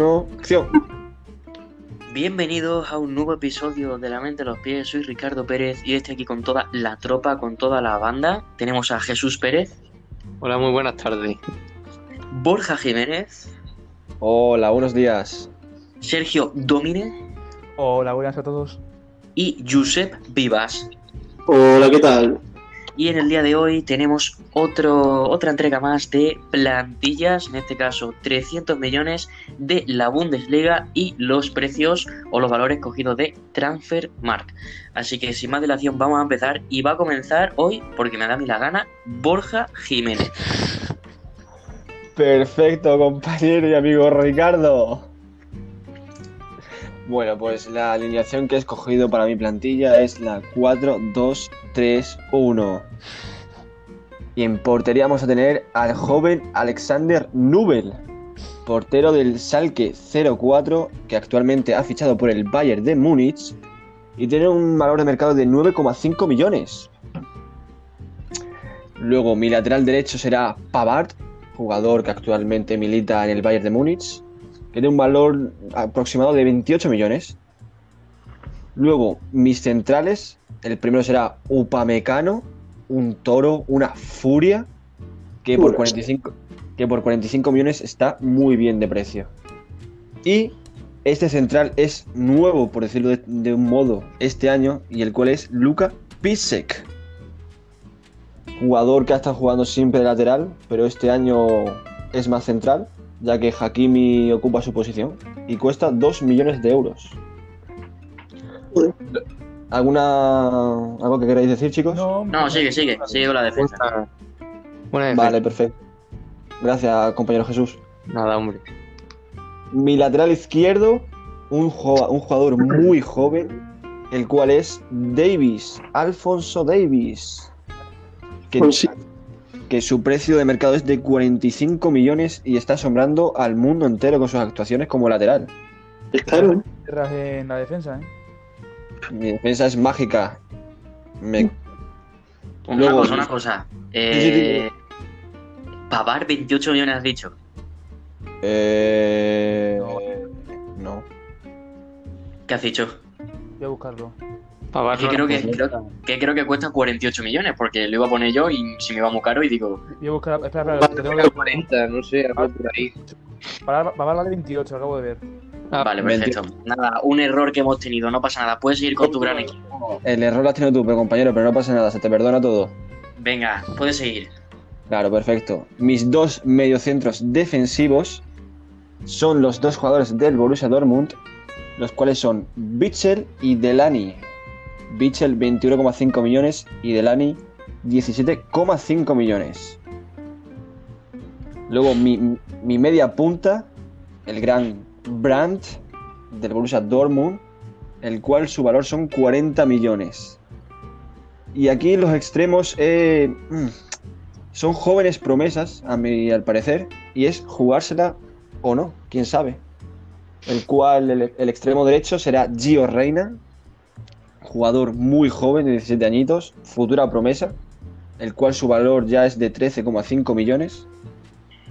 acción. Bienvenidos a un nuevo episodio de La Mente a los Pies. Soy Ricardo Pérez y estoy aquí con toda la tropa, con toda la banda. Tenemos a Jesús Pérez, Hola, muy buenas tardes. Borja Jiménez, Hola, buenos días. Sergio Domínez Hola, buenas a todos. y Josep Vivas. Hola, ¿qué tal? Y en el día de hoy tenemos otro, otra entrega más de plantillas, en este caso 300 millones de la Bundesliga y los precios o los valores cogidos de Transfermarkt. Así que sin más dilación vamos a empezar y va a comenzar hoy, porque me da a mí la gana, Borja Jiménez. Perfecto, compañero y amigo Ricardo. Bueno, pues la alineación que he escogido para mi plantilla es la 4-2-3-1. Y en portería vamos a tener al joven Alexander Nubel, portero del Salke 04, que actualmente ha fichado por el Bayern de Múnich y tiene un valor de mercado de 9,5 millones. Luego mi lateral derecho será Pavard, jugador que actualmente milita en el Bayern de Múnich, tiene un valor aproximado de 28 millones. Luego, mis centrales, el primero será Upamecano, un toro, una furia, que por, 45, que por 45 millones está muy bien de precio. Y este central es nuevo, por decirlo de, de un modo, este año, y el cual es Luka Pisek jugador que ha estado jugando siempre de lateral, pero este año es más central, ya que Hakimi ocupa su posición y cuesta 2 millones de euros. ¿Alguna algo que queráis decir, chicos? No, No, sigue, sigue, sigue con la defensa. Buena, buena defensa. Vale, perfecto. Gracias, compañero Jesús. Nada, hombre. Mi lateral izquierdo, un, jo- un jugador muy joven, el cual es Davis, Alfonso Davis. Que, Pues sí. Que su precio de mercado es de 45 millones y está asombrando al mundo entero con sus actuaciones como lateral. Es caro, ¿eh? En la defensa, ¿eh? Mi defensa es mágica. Me- Una Luego- cosa, una cosa. Eh, Pavar 28 millones has dicho. eh, no. ¿Qué has dicho? Voy a buscarlo. Que creo que, creo, que creo que cuesta 48 millones, porque lo iba a poner yo y si me iba muy caro y digo, Voy a buscar. Espera, espera, que tengo que. 40, no sé, algo por ahí. Para, para la de 28, lo acabo de ver. Ah, vale, 28. perfecto. Nada, un error que hemos tenido, no pasa nada. Puedes seguir con tu gran equipo. El error lo has tenido tú, pero compañero, pero no pasa nada, se te perdona todo. Venga, puedes seguir. Claro, perfecto. Mis dos mediocentros defensivos son los dos jugadores del Borussia Dortmund, los cuales son Bitzel y Delany. Bitzel 21,5 millones y Delany 17,5 millones. Luego mi, mi media punta, el gran Brandt del Borussia Dortmund, el cual su valor son 40 millones. Y aquí los extremos eh, mm, son jóvenes promesas, a mi al parecer, y es jugársela o no, quién sabe. El cual el, el extremo derecho será Gio Reina, jugador muy joven de 17 añitos, futura promesa, el cual su valor ya es de 13,5 millones.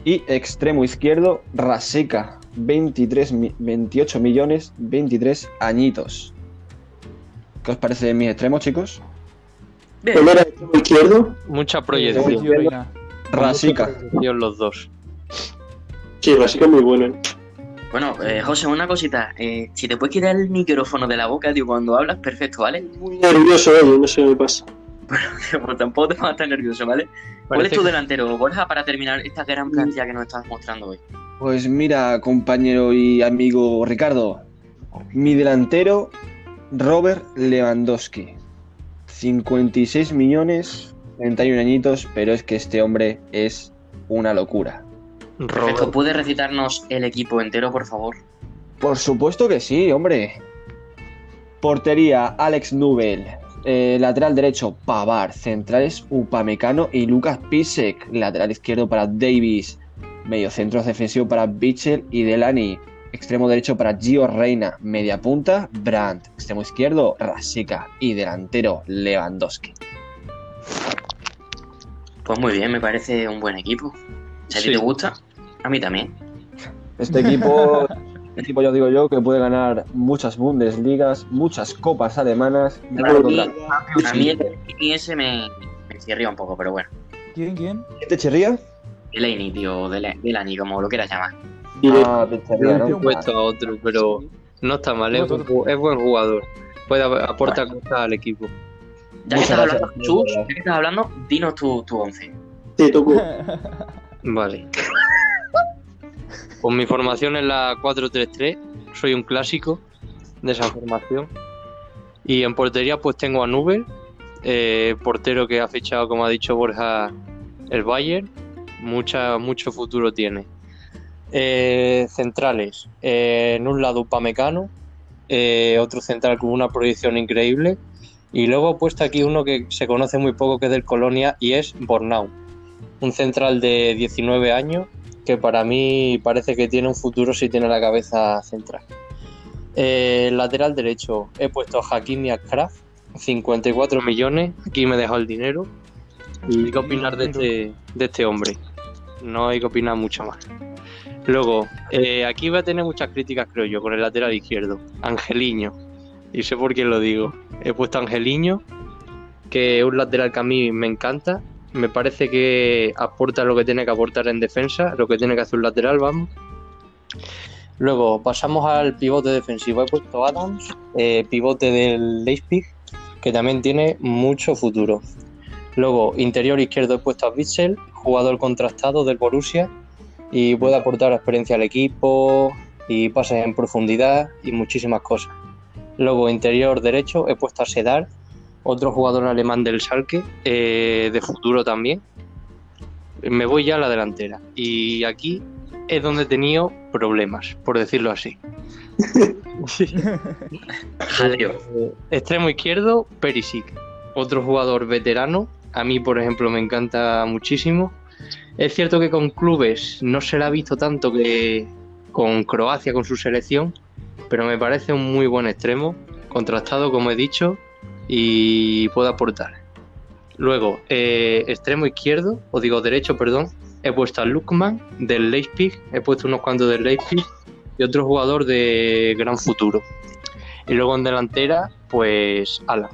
Y extremo izquierdo, Raseka, 23, mi- 28 millones, 23 añitos. ¿Qué os parece de mis extremos, chicos? Bien, ¿Cuál era el extremo izquierdo? Mucha proyección. Mucha proyección los dos. Sí, básica muy bueno. ¿eh? Bueno, eh, José, una cosita. Eh, si te puedes quitar el micrófono de la boca, tío, cuando hablas, perfecto, ¿vale? Muy nervioso, oye, no sé qué me pasa. Pues tampoco te vas a estar nervioso, ¿vale? ¿Cuál es tu delantero, Borja, para terminar esta gran plantilla que nos estás mostrando hoy? Pues mira, compañero y amigo Ricardo, mi delantero, Robert Lewandowski. 56 millones, 31 añitos, pero es que este hombre es una locura. Perfecto. ¿puedes recitarnos el equipo entero, por favor? Por supuesto que sí, hombre. Portería, Alex Nubel. Eh, lateral derecho, Pavar. Centrales, Upamecano y Lucas Pisek. Lateral izquierdo para Davis. Mediocentro defensivo para Bichel y Delany. Extremo derecho para Gio Reina. Media punta, Brandt. Extremo izquierdo, Rasika. Y delantero, Lewandowski. Pues muy bien, me parece un buen equipo. Si a ti Sí. te gusta, a mí también. Este equipo Un equipo, ya digo yo, que puede ganar muchas Bundesligas, muchas copas alemanas. y A mí, contra- a mí el ese me, me chirría un poco, pero bueno. ¿Quién, quién? ¿Qué te chirría? Delaney, tío, Dela- Delaney, como lo quieras llamar. Y Ah, te chirría, He ¿no? puesto a otro, pero no está mal, es, buen ju- es buen jugador. Puede aportar cosas al equipo. Ya que estás gracias, hablando, Jesús, señor. ya que estás hablando, dinos tu, tu once. te tocó. Vale. Pues mi formación es la 4-3-3. Soy un clásico de esa formación. Y en portería pues tengo a Nubel, eh, portero que ha fichado, como ha dicho Borja, el Bayern. Mucha, mucho futuro tiene. Eh, centrales. eh, en un lado Upamecano, eh, otro central con una proyección increíble. Y luego he puesto aquí uno que se conoce muy poco, que es del Colonia, y es Bornau un central de 19 años que para mí parece que tiene un futuro si tiene la cabeza central. Eh, lateral derecho he puesto a Hakimi Akraf, 54 millones, aquí me dejado el dinero. Y qué opinar de este, de este hombre. No hay que opinar mucho más. Luego, eh, aquí va a tener muchas críticas, creo yo, con el lateral izquierdo. Angeliño. Y sé por qué lo digo. He puesto a Angeliño, que es un lateral que a mí me encanta. Me parece que aporta lo que tiene que aportar en defensa, lo que tiene que hacer un lateral, vamos. Luego pasamos al pivote defensivo. He puesto Adams, eh, pivote del Leipzig, que también tiene mucho futuro. Luego, interior izquierdo he puesto a Witzel, jugador contrastado del Borussia, y puede aportar experiencia al equipo y pases en profundidad y muchísimas cosas. Luego, interior derecho he puesto a Sedar, otro jugador alemán del Schalke, eh, de futuro también. Me voy ya a la delantera. Y aquí es donde he tenido problemas, por decirlo así. Eh, Extremo izquierdo, Perisic. Otro jugador veterano. A mí, por ejemplo, me encanta muchísimo. Es cierto que con clubes no se le ha visto tanto que con Croacia, con su selección, pero me parece un muy buen extremo, contrastado, como he dicho, y puede aportar. Luego, eh, extremo izquierdo, o digo derecho, perdón, he puesto a Lukman del Leipzig, he puesto unos cuantos del Leipzig y otro jugador de gran futuro. Y luego en delantera, pues Alan,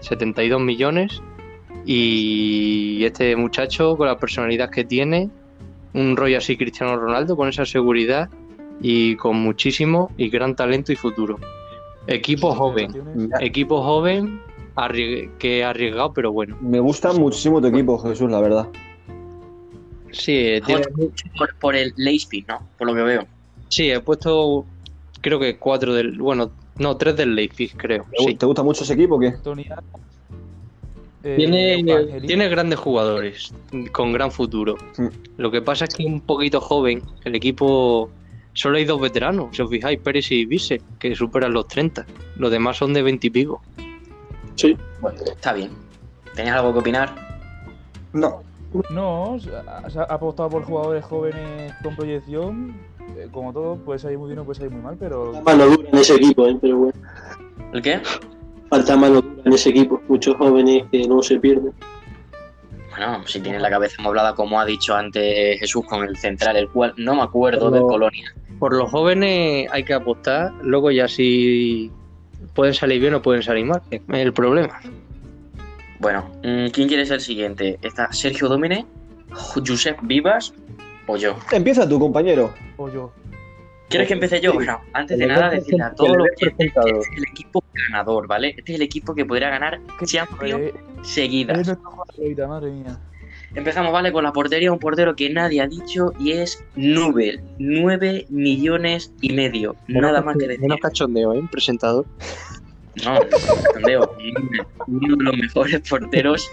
72 millones. Y este muchacho, con la personalidad que tiene, un rollo así Cristiano Ronaldo, con esa seguridad y con muchísimo y gran talento y futuro. Equipo joven, equipo joven arrie- que arriesgado, pero bueno. Me gusta muchísimo tu equipo, Jesús, la verdad. Sí, tiene- Por, por el Leipzig, ¿no? Por lo que veo. sí, he puesto creo que cuatro del, bueno, no, tres del Leipzig, creo. ¿Te, Sí. te gusta mucho ese equipo o qué? Eh, Tiene, tiene grandes jugadores con gran futuro. Mm. Lo que pasa es que es un poquito joven. El equipo solo hay dos veteranos, si os fijáis, Pérez y Vise, que superan los 30. Los demás son de 20 y pico. Sí. Bueno, está bien. ¿Tenías algo que opinar? No. No, se ha, apostado por jugadores jóvenes con proyección. eh, como todo, puede salir muy bien o puede salir muy mal, pero Falta mano dura en ese equipo, ¿eh? pero bueno. ¿El qué? Falta mano dura en ese equipo. Muchos jóvenes que no se pierden. Bueno, si tiene la cabeza amoblada, como ha dicho antes Jesús, con el central, el cual no me acuerdo del Colonia. Por los jóvenes hay que apostar, luego ya si pueden salir bien o pueden salir mal. Es el problema. Bueno, mm, ¿quién quiere ser el siguiente? ¿Está Sergio Domine, Josep Vivas o yo? Empieza tu compañero. o yo. ¿Quieres que empiece yo? Bueno, antes de nada, decirle a todos los que este es el equipo ganador, ¿vale? Este es el equipo que podría ganar ¿Qué- Champions seguidas. madre mía. Empezamos, ¿vale? Con la portería, un portero que nadie ha dicho y es Nubel. 9 millones y medio. Nada más que decir. Menos cachondeo, ¿eh? Presentador. No, Tandeo, uno de los mejores porteros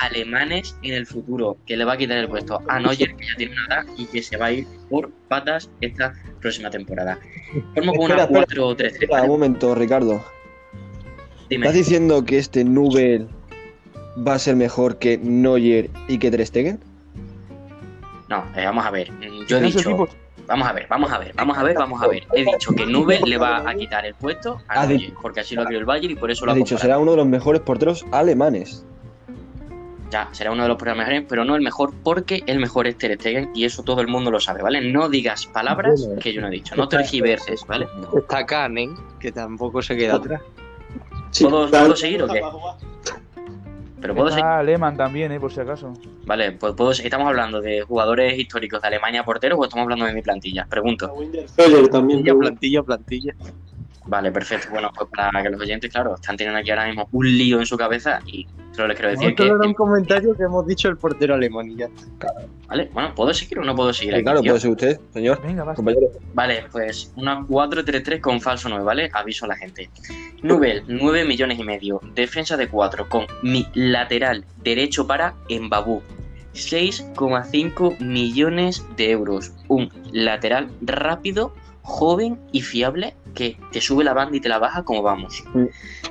alemanes en el futuro, que le va a quitar el puesto a Neuer, que ya tiene una edad y que se va a ir por patas esta próxima temporada. Formo con una Espera, espera. 4-3-3. Espera un momento, Ricardo. Dime. ¿Estás diciendo que este Nubel va a ser mejor que Neuer y que Ter Stegen? No, eh, vamos a ver. Mm, Yo he dicho. Vamos a ver, vamos a ver, vamos a ver, vamos a ver. He dicho que Nubel le va a quitar el puesto a Neuer, dicho- porque así lo ha el Bayern y por eso lo ha dicho, comprado. será uno de los mejores porteros alemanes. ya será uno de los mejores, pero no el mejor porque el mejor es Ter Stegen y eso todo el mundo lo sabe, ¿vale? No digas palabras Bueno. que yo no he dicho, no tergiverses, ¿vale? Está Kanen, que tampoco se queda atrás. Sí, ¿Puedo- puedo seguir o qué? Pero puedo seguir. Está Lehmann también, eh, por si acaso. Vale, pues puedo ¿Estamos hablando de jugadores históricos de Alemania porteros o estamos hablando de mi plantilla? Pregunto. También. Plantilla, plantilla, plantilla. Vale, perfecto. Bueno, pues para que los oyentes, claro, están teniendo aquí ahora mismo un lío en su cabeza y solo les quiero decir que. era un comentario que hemos dicho el portero alemán y ya está. Vale, bueno, ¿puedo seguir o no puedo seguir? Sí, claro, puede ser usted, señor. Venga, vas. Compañero. Vale, pues una 4-3-3 con falso 9, ¿vale? Aviso a la gente. Nubel, 9 millones y medio. Defensa de 4 con mi lateral derecho para Embabú. 6,5 millones de euros. Un lateral rápido, joven y fiable que te sube la banda y te la baja como vamos. Mm.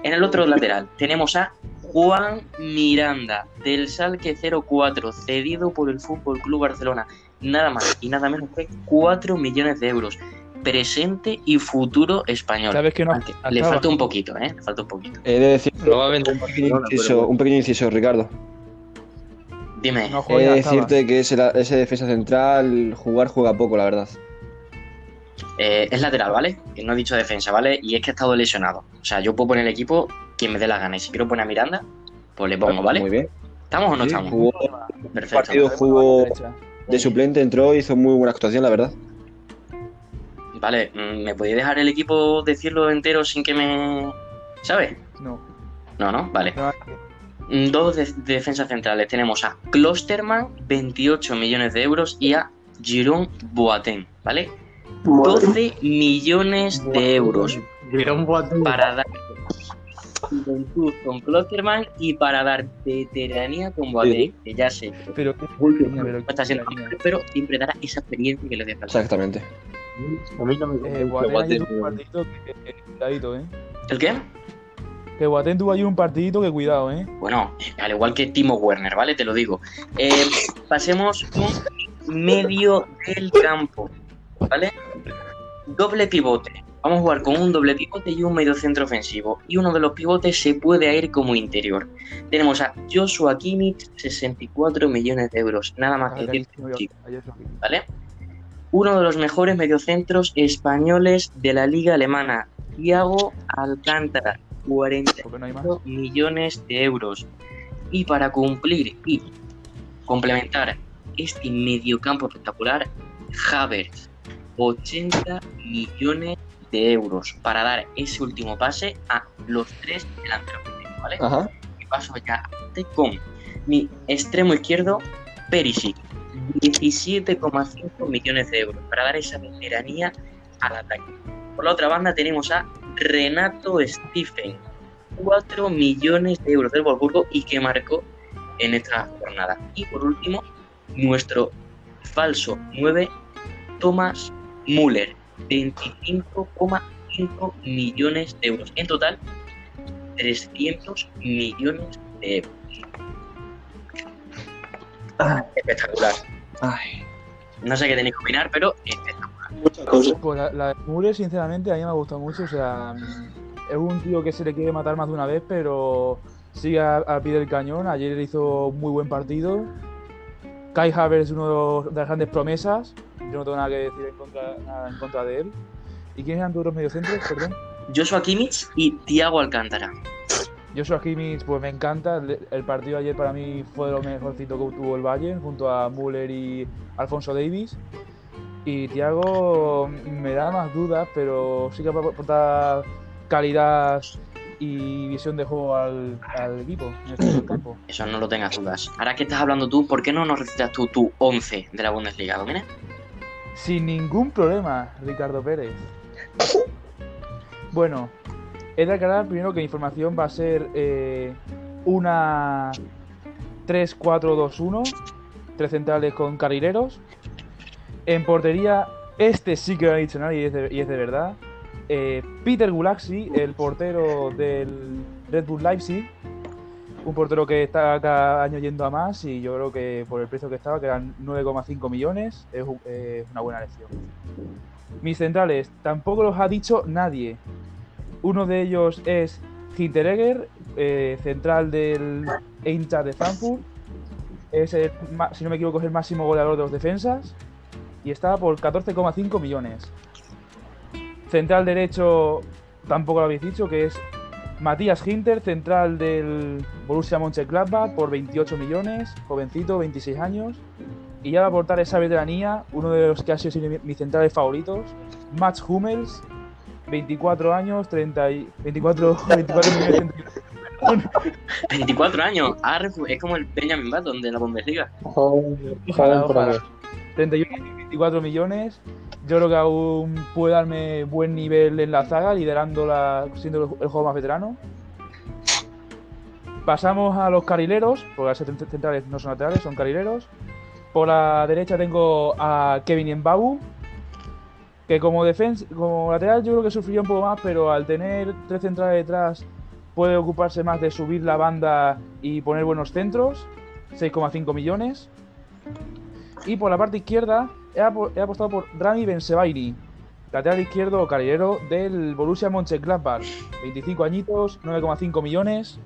En el otro lateral tenemos a Juan Miranda del Salque 04, cedido por el Fútbol Club Barcelona nada más y nada menos que 4 millones de euros. Presente y futuro español. Sabes que no Aunque le falta un poquito, ¿eh? Le falta un poquito. He de decir vender un pequeño inciso, pero- un pequeño inciso, Ricardo. Dime, No He de acaba. decirte que ese, defensa central, jugar juega poco, la verdad. eh, es lateral, ¿vale? Que no he dicho defensa, ¿vale? Y es que ha estado lesionado. O sea, yo puedo poner el equipo quien me dé la gana. Y si quiero poner a Miranda, pues le pongo, ¿vale? Muy bien. ¿Estamos o no Sí, estamos? jugó Perfecto. partido jugó de suplente, entró, hizo muy buena actuación, la verdad. Vale, mm, ¿me podéis dejar el equipo decirlo entero sin que me... ¿Sabes? No. No, no, vale. no. Mm, Dos de- defensas centrales. Tenemos a Klosterman, 28 millones de euros, y a Jerome Boateng, ¿vale? 12 millones de euros un Boateng. para dar juventud con Klosterman y para dar veteranía con Boateng, que ya sé Pero pero está siendo pero siempre dará esa experiencia que le hace falta. Exactamente. A mí no me Eh, Boateng un partidito que, que- que cuidadito, eh. ¿El qué? Que Boateng tuvo ayer un partidito que cuidado, eh. Bueno, al igual que Timo Werner, ¿vale? Te lo digo. Eh, pasemos con medio del campo, ¿vale? Doble pivote. Vamos a jugar con un doble pivote y un medio centro ofensivo. Y uno de los pivotes se puede ir como interior. Tenemos a Joshua Kimmich, 64 millones de euros. Nada más que decir. ¿vale? Uno de los mejores mediocentros españoles de la liga alemana, Thiago Alcántara, 40 Porque no hay más. millones de euros. Y para cumplir y complementar este mediocampo espectacular, Havertz, 80 millones de euros para dar ese último pase a los tres delanteros. que tengo, ¿vale? Ajá. Y paso ya con mi extremo izquierdo, Perisic, 17,5 millones de euros para dar esa veteranía al ataque. Por la otra banda tenemos a Renato Stephen, 4 millones de euros del Wolfsburgo y que marcó en esta jornada. Y por último, nuestro falso 9, Thomas Müller, 25,5 millones de euros. En total, 300 millones de euros. Espectacular. Ay. No sé qué tenéis que opinar, pero espectacular. Muchas cosas. Pues la, la de Müller, sinceramente, a mí me ha gustado mucho. O sea, es un tío que se le quiere matar más de una vez, pero sigue a- al pie del cañón. Ayer hizo un muy buen partido. Kai Havertz es uno de las grandes promesas. Yo no tengo nada que decir en contra, nada en contra de él. ¿Y quiénes eran todos los mediocentros? Perdón. Joshua Kimmich y Thiago Alcántara. Joshua Kimmich, pues me encanta. El, el partido ayer para mí fue lo mejorcito que tuvo el Bayern, junto a Müller y Alfonso Davis. Y Thiago me da más dudas, pero sí que aporta calidad y visión de juego al, al equipo en este campo. Eso no lo tengas dudas. Ahora que estás hablando tú, ¿por qué no nos recitas tú tu 11 de la Bundesliga, Domina? Sin ningún problema, Ricardo Pérez. Bueno, he de aclarar primero que la información va a ser eh, una 3-4-2-1, tres centrales con carrileros. En portería, este sí que lo ha dicho nadie y es de, y es de verdad. Eh, Peter Gulaxi, el portero del Red Bull Leipzig. Un portero que está cada año yendo a más y yo creo que por el precio que estaba, que eran 9,5 millones, es un- es una buena elección. Mis centrales, tampoco los ha dicho nadie. Uno de ellos es Hinteregger, eh, central del Eintracht de Frankfurt, es el, si no me equivoco, es el máximo goleador de los defensas. Y está por 14,5 millones. Central derecho, tampoco lo habéis dicho, que es Matías Hinter, central del Borussia Mönchengladbach, por 28 millones, jovencito, 26 años. Y ya va a aportar esa veteranía, uno de los que ha sido mi- mis centrales favoritos, Mats Hummels, 24 años, 30 y, 24, 24 millones. 24 años. Ah, es como el Benjamin Button de la Bundesliga. Ojalá, ojalá. 31 y 24 millones. Yo creo que aún puede darme buen nivel en la zaga, liderando la, siendo el, juego más veterano. Pasamos a los carrileros, porque las cent- centrales no son laterales, son carrileros. Por la derecha tengo a Kevin Mbabu, que como como lateral yo creo que sufriría un poco más, pero al tener tres centrales detrás puede ocuparse más de subir la banda y poner buenos centros. 6,5 millones. Y por la parte izquierda he, apo- he apostado por Rami Bensebaini, lateral izquierdo o carrilero del Borussia Mönchengladbach. 25 añitos, 9,5 millones.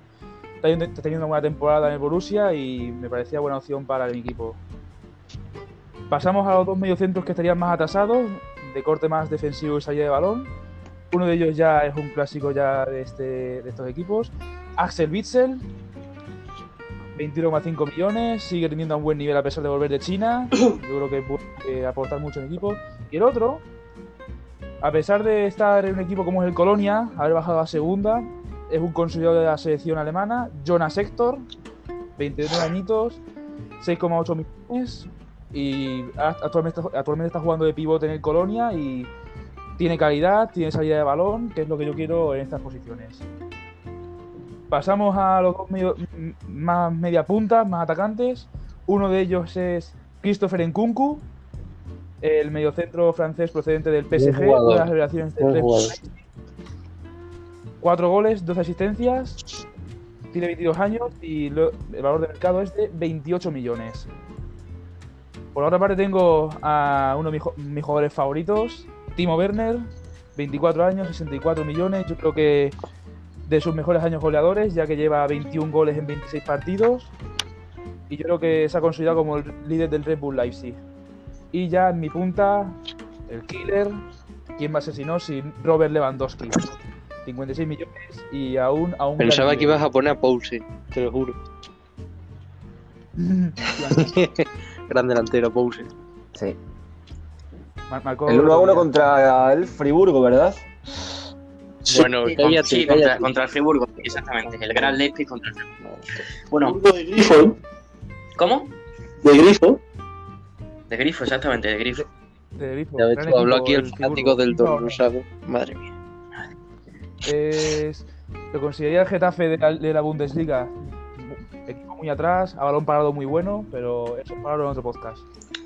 Está teniendo- una buena temporada en el Borussia y me parecía buena opción para el equipo. Pasamos a los dos mediocentros que estarían más atrasados, de corte más defensivo y salida de balón. Uno de ellos ya es un clásico ya de, este, de estos equipos. Axel Witzel, 21,5 millones, sigue teniendo un buen nivel a pesar de volver de China. Yo creo que puede eh, aportar mucho en equipo. Y el otro, a pesar de estar en un equipo como es el Colonia, haber bajado a segunda, es un consolidado de la selección alemana, Jonas Hector, 29 añitos, 6,8 millones. Y a- actualmente, está- actualmente está jugando de pivote en el Colonia y tiene calidad, tiene salida de balón, que es lo que yo quiero en estas posiciones. Pasamos a los dos medio- más media punta, más atacantes. Uno de ellos es Christopher Nkunku, el mediocentro francés procedente del PSG, de las revelaciones del. Cuatro goles, 12 asistencias, tiene 22 años y lo- el valor de mercado es de 28 millones. Por la otra parte tengo a uno de mis, mis jugadores favoritos, Timo Werner, 24 años, 64 millones. Yo creo que de sus mejores años goleadores, ya que lleva 21 goles en 26 partidos. Y yo creo que se ha consolidado como el líder del Red Bull Leipzig. Y ya en mi punta, el killer, ¿quién va a ser si no? Sin Robert Lewandowski. 56 millones y aún... aún Pensaba que ibas a poner a Poulsen, te lo juro. Gran delantero, Poulsen. Sí. Mar- marcó El 1 a 1 contra el Friburgo, ¿verdad? Bueno, Sí, con- cállate, sí, contra, cállate. contra el Friburgo, exactamente. El Gran Leipzig contra el Friburgo. Bueno, de grifo, ¿eh? ¿cómo? De grifo. De grifo, exactamente, de grifo. de Grifo, Ya ves, gran tú, habló aquí el fanático del No, Dortmund, ¿sabes? Madre mía. Es, lo consideraría el Getafe de la, de la Bundesliga. Equipo muy atrás, a balón parado muy bueno, pero eso para en otro podcast.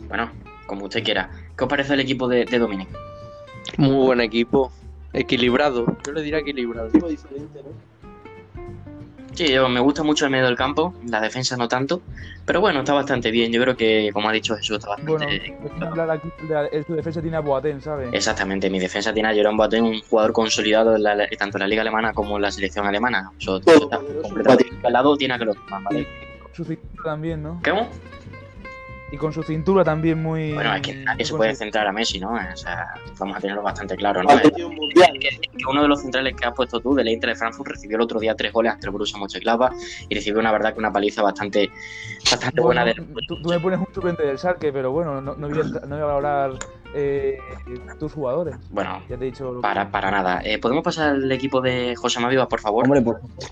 Bueno, como usted quiera. ¿Qué os parece el equipo de, de Dominic? Muy buen equipo. Equilibrado. Yo le diría equilibrado. Tipo diferente, ¿no? Sí, yo, me gusta mucho el medio del campo, la defensa no tanto, pero bueno, está bastante bien. Yo creo que, como ha dicho Jesús, está bastante. Bueno, aquí la- su defensa tiene a Boateng, ¿sabes? Exactamente, mi defensa tiene a Jerome Boateng, un jugador consolidado en la- tanto en la liga alemana como en la selección alemana. Eso, eso está completamente al lado, tiene a que lo toman, ¿vale? Su también, ¿no? ¿Cómo? Y con su cintura también muy. Bueno, es que nadie se puede centrar a Messi, ¿no? O sea, vamos a tenerlo bastante claro, ¿no? Mundial. que, uno de los centrales que has puesto tú, del Inter de Frankfurt, recibió el otro día tres goles ante el Borussia Mönchengladbach y recibió una verdad que una paliza bastante, bastante Bueno, buena de tú, tú me pones un suplente del Sarque, pero bueno, no, no, voy, a, no voy a valorar eh, tus jugadores. Bueno, Ya te he dicho. lo que- para, para nada. Eh, ¿Podemos pasar al equipo de José Mavivas, por favor? Hombre,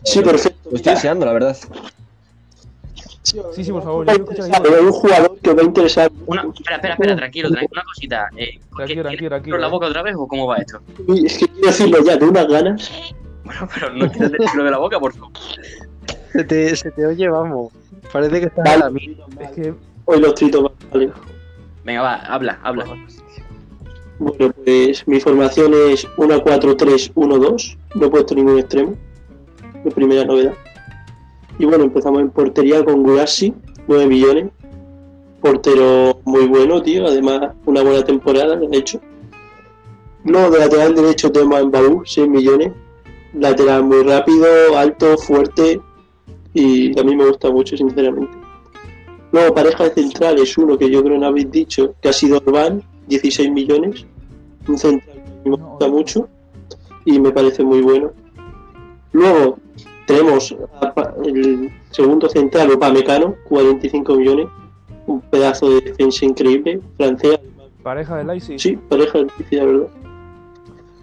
Sí, perfecto. lo estoy deseando, la verdad. Sí, sí, por favor, yo un jugador que os va a interesar. Una, espera, espera, espera, tranquilo, tranquilo. Una cosita. Eh, Tranquilo, ¿qué- tranquilo, tranquilo. ¿Abro la boca otra vez o cómo va esto? Es que quiero decirlo ya, de unas ganas. Bueno, pero no quieres decirlo de la boca, por favor. Se te, se te oye, vamos. Parece que estás Vale, a la mía. Es que. Hoy los tritos van vale. Venga, va, habla, habla. Bueno, pues mi formación es 1-4-3-1-2. No he puesto ningún extremo. Mi primera novedad. Y bueno, empezamos en portería con Gurasi, 9 millones. Portero muy bueno, tío. Además, una buena temporada, de hecho. No, de lateral derecho tenemos a Mbappé, 6 millones. Lateral muy rápido, alto, fuerte. Y a mí me gusta mucho, sinceramente. Luego, pareja de centrales, uno que yo creo que no habéis dicho, que ha sido Orban, 16 millones. Un central que me No, gusta no. mucho y me parece muy bueno. Luego, tenemos el segundo central, Upamecano, 45 millones. Un pedazo de defensa increíble, francés. Pareja de Leipzig. Sí, pareja difícil, la verdad.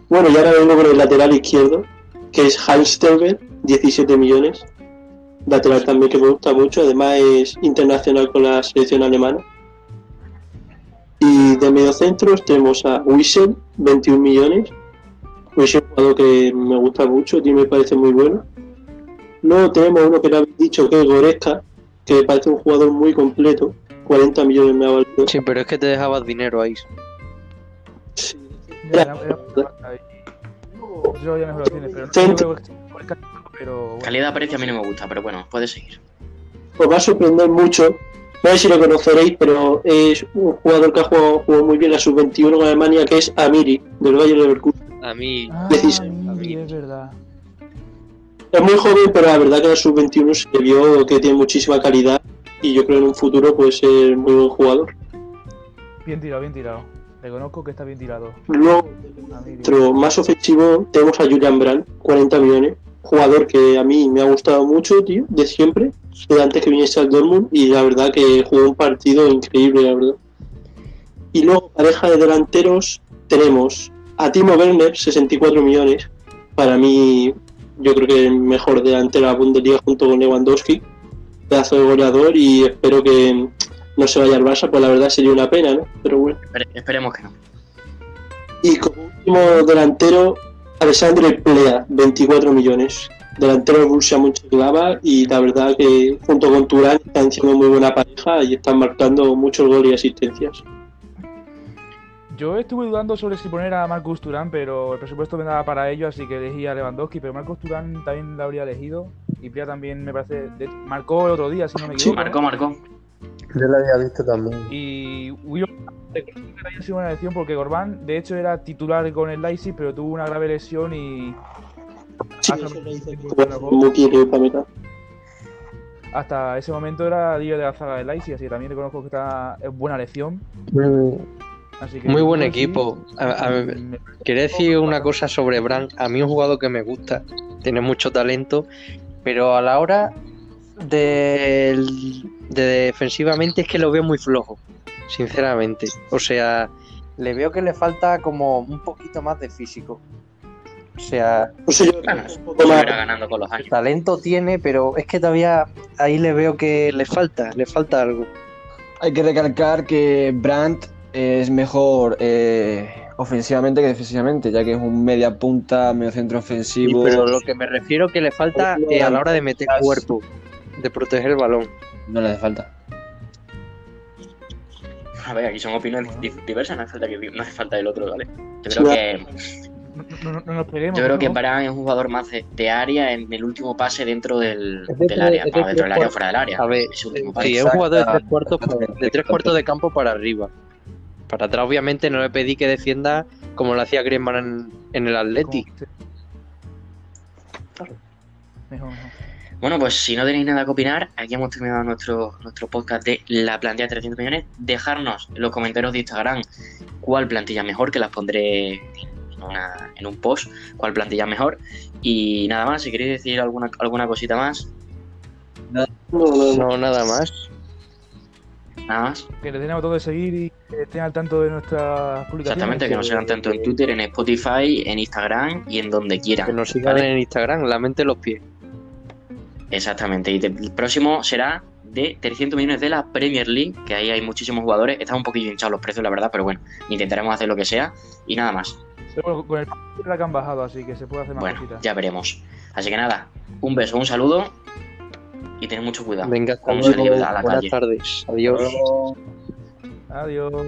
Bueno, y ahora vengo con el lateral izquierdo, que es Halsterberg, 17 millones. Lateral también que me gusta mucho, además es internacional con la selección alemana. Y de mediocentros tenemos a Wiesel, 21 millones. Wiesel es un jugador que me gusta mucho y me parece muy bueno. Luego tenemos uno que le habéis dicho que es Goretzka, que me parece un jugador muy completo. 40 millones me ha valido. Sí, pero es que te dejabas dinero ahí. Sí. Ya, era- era- ahí. Yo ya mejor opciones, pero no yo creo pero bueno. Calidad-precio a mí no me gusta, pero bueno, puedes seguir. os va a sorprender mucho. No sé si lo conoceréis, pero es un jugador que ha jugado, jugó muy bien a sub-21 en Alemania, que es Amiri, del Bayern Leverkusen. A mí, Ah, 16. sí, es verdad. Es muy joven, pero la verdad que en la sub-21 se vio que tiene muchísima calidad y yo creo que en un futuro puede ser muy buen jugador. Bien tirado, bien tirado. Reconozco que está bien tirado. Luego, Otro más ofensivo tenemos a Julian Brandt, 40 millones. Jugador que a mí me ha gustado mucho, tío, de siempre. De antes que viniese al Dortmund y la verdad que jugó un partido increíble, la verdad. Y luego, pareja de delanteros, tenemos a Timo Werner, 64 millones. Para mí, yo creo que el mejor delantero de la Bundesliga junto con Lewandowski. Pedazo de goleador y espero que no se vaya al Barça, pues la verdad sería una pena, ¿no? Pero bueno. Espere- esperemos que no. Y como último delantero, Alexandre Plea, 24 millones. Delantero del Borussia Mönchengladbach y la verdad que junto con Turán están siendo muy buena pareja y están marcando muchos goles y asistencias. Yo estuve dudando sobre si poner a Marcus Turán, pero el presupuesto me daba para ello, así que elegí a Lewandowski, pero Marcus Turán también lo habría elegido. Y Pria también me parece. de- marcó el otro día, si no me Sí, equivoco. Marcó, marcó. yo lo había visto también. Y Will reconozco que había sido una elección porque Gorbán, de hecho, era titular con el Leipzig, pero tuvo una grave lesión y Sí, hasta, eso lo Upamecano. hasta ese momento era líder de la zaga del Leipzig, así que también reconozco que está, es buena elección. Así que Muy buen equipo. A- Quería decir una cosa sobre Brandt. A mí es un jugador que me gusta, tiene mucho talento, pero a la hora de, de defensivamente es que lo veo muy flojo, sinceramente. O sea, le veo que le falta como un poquito más de físico. O sea, Bueno, más. irá ganando con los años. talento tiene, pero es que todavía ahí le veo que le falta, le falta algo. Hay que recalcar que Brandt es mejor eh, ofensivamente que defensivamente, ya que es un media punta, medio centro ofensivo. Pero lo que me refiero que le falta eh, a la hora de meter cuerpo, de proteger el balón. No le hace falta. A ver, aquí son opiniones di- diversas, no hace falta, que, no hace falta el otro, ¿vale? Yo creo que, no, no- no nos peguemos. yo creo ¿no? que Barán es un jugador más de, de área en el último pase dentro del, de del área, de dentro del área o fuera del área. A ver, Sí, es un jugador de tres cuartos, de tres cuartos de campo para arriba. Para atrás, obviamente, no le pedí que defienda como lo hacía Griezmann en, en el Atleti. Bueno, pues si no tenéis nada que opinar, aquí hemos terminado nuestro, nuestro podcast de la plantilla de 300 millones. Dejarnos en los comentarios de Instagram cuál plantilla mejor, que las pondré en, una- en un post, cuál plantilla mejor. Y nada más, si queréis decir alguna, alguna cosita más, No, no, no. No, nada más. Nada más. Que le den a botón de seguir y que estén al tanto de nuestras publicaciones. Exactamente, que nos sigan tanto en Twitter, en Spotify, en Instagram y en donde Que quieran. nos sigan ¿vale? en Instagram, la mente en los pies. Exactamente, y el próximo será de 300 millones de la Premier League, que ahí hay muchísimos jugadores. Están un poquillo hinchados los precios, la verdad, pero bueno, intentaremos hacer lo que sea y nada más. Pero con el la que han bajado, así que se puede hacer más Bueno, cositas. ya veremos. Así que nada, un beso, un saludo y tened mucho cuidado. Venga, hasta luego. Buenas calle. tardes. Adiós. Adiós.